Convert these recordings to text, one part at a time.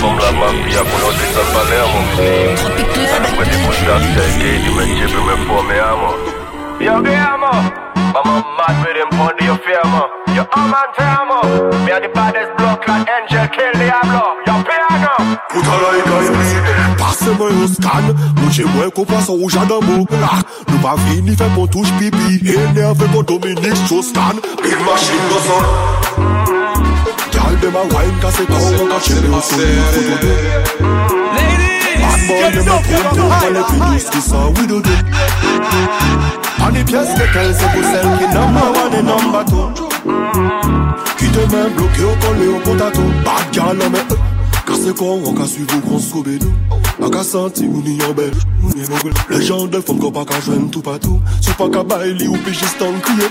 Album la mafia conoce San Palermo Anche di buttare che di mangiare per me fuori amo Io I'm mad with him, pon the fear, man You am and tell Me are the baddest block like angel kill Diablo. Yo piano! A like a Passe-moi un scan. Mouche moi qu'on passe au jardin mou pas fini fait mon touche pipi. Énervé mon Dominique Strauss-Kahn Big machine go son dem a wine cause they come and catch me so you photo do Bad boy, dem a pump pump and let me use this how we do do And the pièce qu'elle c'est pour celle qui number one et number two. Qui te met bloqué au collé au potato. Bad girl, mais Kase kon an ka suiv kon skobe nou An ka santi ou ni yon bel Le jan de fom kon pa ka jwen tout patou Sou pa ka bay li ou pi jistan kriye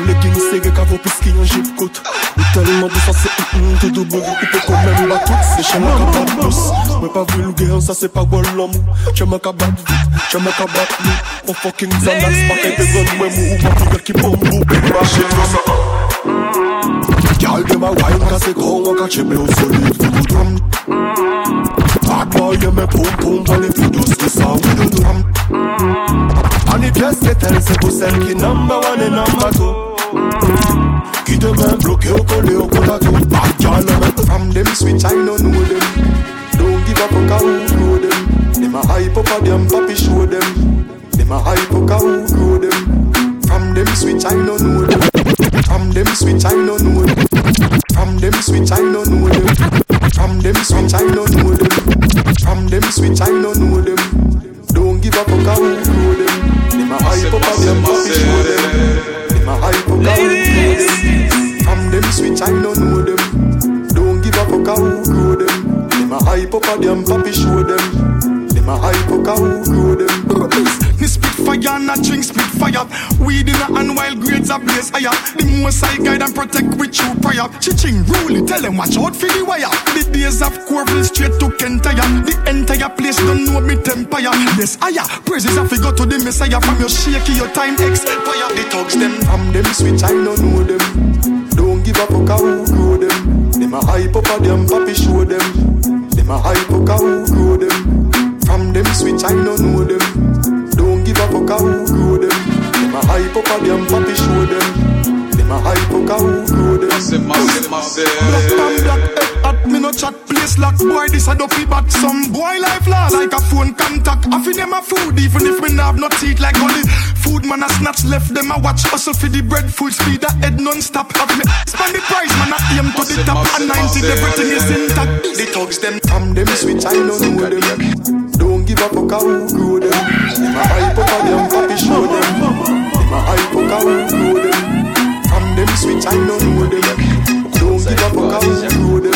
loup. On les kings serrés, qu'à vos pisquis en jeep coat. Ou tellement de hum, tout double, ou peut quand même la toute. C'est chez moi qu'à battre douce. Mais pas vulgaire, ça c'est pas bon l'homme. Chez moi qu'à battre vite, chez moi qu'à battre nous. On fucking Xanax, pas qu'à te donner, moi, ou ma figure qui bombe, ou big machine, ça. Girl, dem a wine cause they go and catch me so solid food drum Bad boy, you me pum pum When if you do this, how we do drum the pièce c'est elle, c'est pour celle qui number one et number two. Qui te met bloqué au collé au potato Bad girl, me From them switch, I don't know them. Don't give fuck how who know them. Them a hype up a them, papi show them. Them a hype up who grow them. From them switch, I don't know them. From them switch, I don't know them. From them switch, I don't know them. From them switch, I don't know them. From them switch, I don't know them. Don't give fuck how who grow them Them a hype up a them, papi show them Them a hype up a who From them switch, I don't know them. Don't give a fuck how grow them. Them a hype up a them, papi show them. Them a hype up a who grow them Fire, not drink spit fire. Weed in a hand while grades are blaze higher. The most I guide and protect with you prior. Chiching rule, tell them watch out for the wire. The days of Corville straight to Kentire. The entire place don't know me empire. Yes, higher. Praises to go to the Messiah from your shaky, your time expire. The thugs them From them switch, I don't know them Don't give a fuck who grow them Them a hype up a them, papi show them Them a hype up a who grow them From them switch, I don't know lock Boy, this a dopey bat Some boy life lost like a phone contact. I feel them a food even if me nah have no teeth like only Food man a snatch left them a watch Hustle for the bread full speed a head non-stop. Have me spend the price man a aim to the top And 90 everything is intact. The thugs them From them switch, I know them. Don't give up a who grow them. Them a hype up a them, papi show them. Them a hype up a who grow them. From them switch, I know them. Don't give grow up a them, papi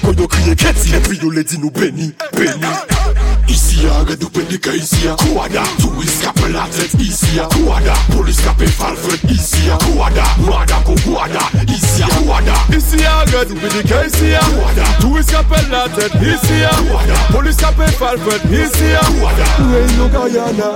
koyo kriye keti, epi yo le di nou beni, beni. easier Redupen di ka easier Kouada, tou eskape la tet easier Kouada, pou eskape falfred easier Kouada, mwada kou kouada easier Kouada, easier Redupen di ka easier Kouada, tou eskape la tet easier Kouada, pou eskape falfred easier Kouada, mwen yo Guyana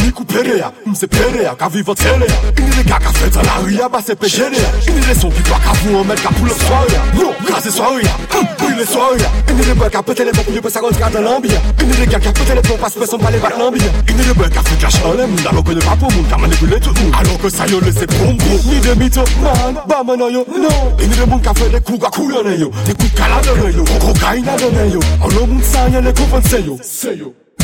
Mi kou perea, mse perea Ka viva telea, ini de ka feta la ria Ba se pejerea, ini de son ki kwa ka vou An met ka pou lop soya, yo, kase soya Pou le soya, ini de bel ka pete le mok Mye pe sa kontrata lambia, ini de gars qui a pété les parce que son palais va l'ambiance. Il n'est le bug à foutre la chaleur, alors que le drapeau a tout. Alors que ça y est, laissé prendre gros. Ni de man, bah maintenant yo, non. Il n'est le monde qui a fait des coups à couler yo. Des coups à yo, gros gars il yo. Oh, en y est, les coups vont.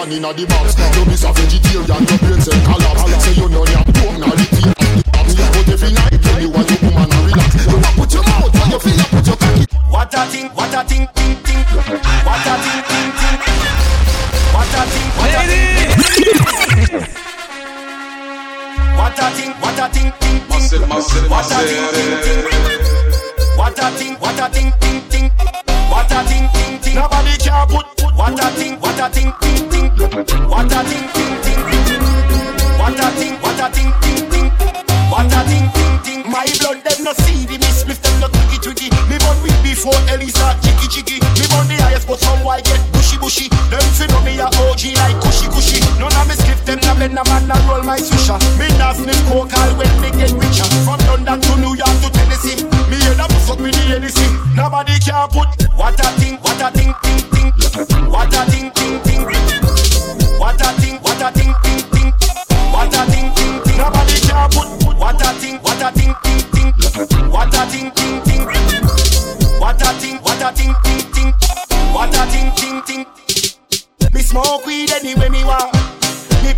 one in the box. You miss a vegetarian, your brain cell collapse. Say you know you pork now the tea. But every night when you want to come and relax, you want put your mouth where you feel you put your cocky. What a thing, what a thing, ting, ting. What a thing, ting, ting. What a thing, what a thing. What a thing, what a thing, ting, ting. What a thing, ting, ting. What a thing, what a thing, ting, ting. What a thing, ting. Nobody can put. What a thing, what a thing, ting, ting. What a thing, ting, ting. What a thing, what a thing, ting, ting. What a thing, ting, ting. My blood them no see the miss, miss them no twiggy twiggy. Me born with before start chicky chicky. Me born the highest, but some white get bushy bushy. Them fi know me a OG like cushy cushy. None of me skip them, na blend a man na roll my swisher. Me na sniff coke all when me get richer. From London to New York to Tennessee, me hear them fuck with the Hennessy. Nobody can put what a that thing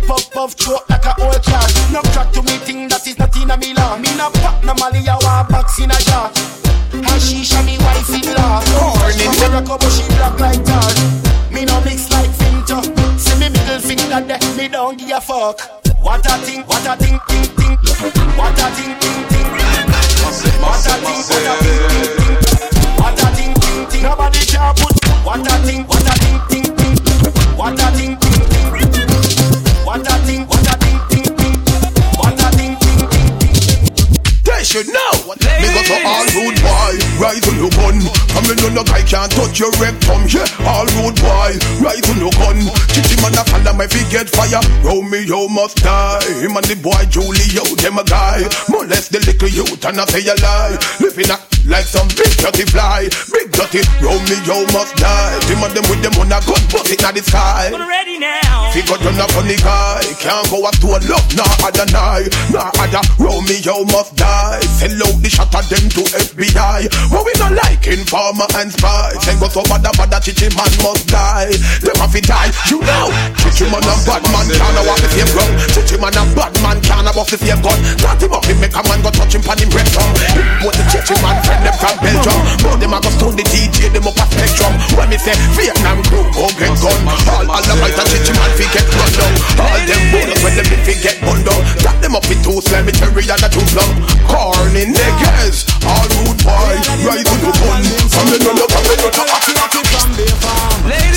puff puff throat like a old car. No crack to me thing that is not in a me law. Me no pop no molly I want box in a jar. Hashish and me wife in law. Corn in Morocco but she black like tar. Me no mix like Finto. See me middle finger there, me don't give a fuck. What a thing, what a thing, ting ting. What a thing, ting ting. What a thing, what a thing, ting ting. What a thing, ting ting. Nobody can put. Thing, what a thing, can't touch your rectum. Yeah, all road boy, rise on your gun. Chichi man a follow feet get fire. Romeo must die. Him and the boy Julio, them a guy. Molest the little youth and I say a lie. Living a like some big dirty fly. Big dirty Romeo must die. Him and them with them on a gun, bust it in the sky. Ready now. Figure you're not funny guy Can't go up to a love, nah other night Nah other Romeo must die Sell out the shot of them to FBI But we not like informer and spy. Say go so bad bad chichi man must die. Them have to die, you know. Chichi man and bad man can't walk the same ground. Chichi man and bad man can't walk the same gun. Not him up, him make a man go touch him pan him rectum Him put the chichi man A go stone the DJ, them up a spectrum. When me say Vietnam crew go get gun. All the and chichi man fi get run down. All them bonus when them fi get bun down. Tap them up with two slimy cherry and a two plum Corny niggas, all rude boy. Right to the gun From the run up, from the run up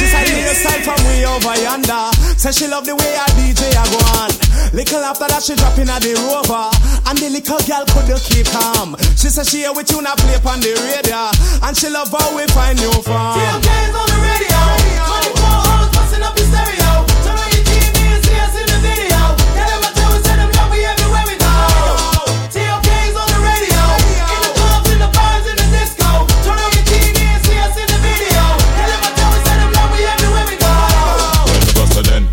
She said the style from way over yonder. Say she love the way a DJ a go on. Little after that, she dropping at the rover. And the little girl couldn't keep calm. She said she here with you, not play on the radio. And she love how we find new fun. On the radio. 24 hours busting up your stereo. Turn on your TV and see us in the video. Tell we we everywhere we go. On the radio. In the clubs, in the bars, in the disco. Turn on your TV and see us in the video. Tell we we everywhere we go.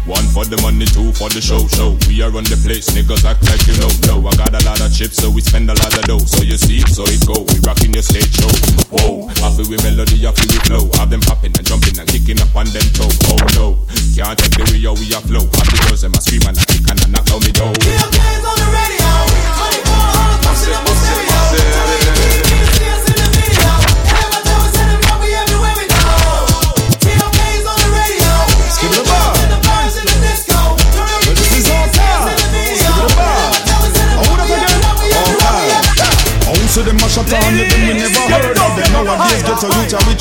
One for the money, two for the show every run the place. Niggas act like you know, no. I got a lot of chips, so we spend a lot of dough. So you see, so it go. We rocking your stage show. Whoa, happy with melody, happy with flow. Have them popping and jumping and kicking up on them toe. Oh no, can't take the way we are flow. Happy girls them a scream and a kick and a knock down me door.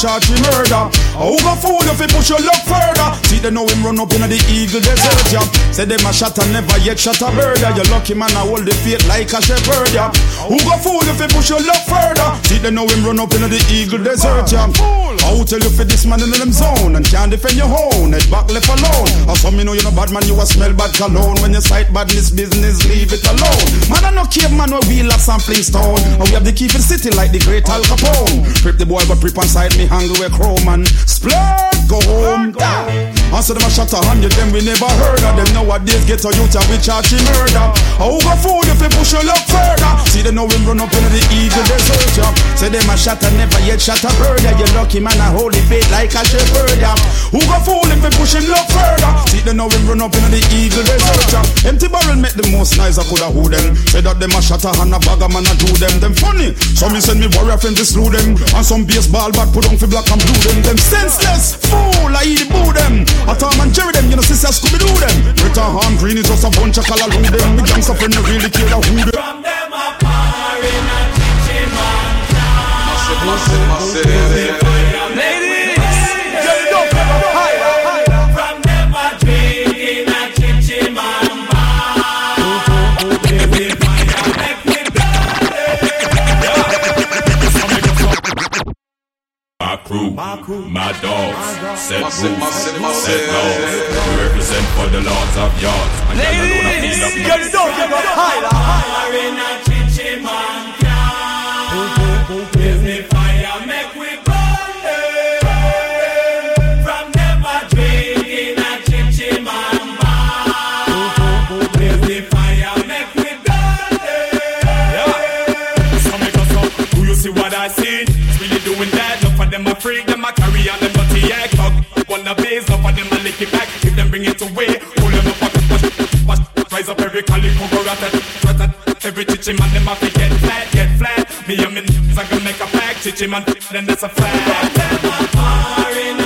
Charge we murder. Go fool if we push your luck further They know him run up in the eagle desert, yeah. Say them a shot and never yet shot a bird, yeah. You lucky man I hold the faith like a shepherd, yeah. Who go fool if we push your luck further? See they know him run up in the eagle desert, yeah. I will tell you for this man in them zone And can't defend your own, head back left alone. Or some you know you're no bad man, you a smell bad cologne. When you sight badness business, leave it alone. Man I no cave man. Where we lost some Flintstone And we have the key for the city like the great Al Capone. Prep the boy but prep inside me hungry with chrome man. Splurge, go home Answer them a shot a hundred, them we never heard of. Them Nowadays get a youth and we charge him murder. Who go fool if we push your luck further? See them know him run up in the eagle desert yeah. Say them a shot and never yet shot a bird yeah. You lucky man a hold the bait like a shepherd yeah. Who go fool if we push him luck further? See them know him run up in the eagle desert yeah. Empty barrel make the most nice I coulda who them. Say that them a shot a and a bag a man a do them. Them funny Some me send me warrior friends to slew them. And some baseball bat put on for black and blue them. Them senseless fool I eat the boo them I Tom and Jerry them You know sister Scooby Doo them Rita Ham Green is just a bunch of color them. The gangster friend they really care who them From them a par in a kitchen man Massive, massive, massive. My my dogs, set rules, set laws. We represent for the lords of yards. And y'all alone I feel up Get it up, get it up, Fire in chichi man, them a fi get flat, get flat. Me and me n***s, I gonna make a pack. Chichi man, then that's a fact. Them a fire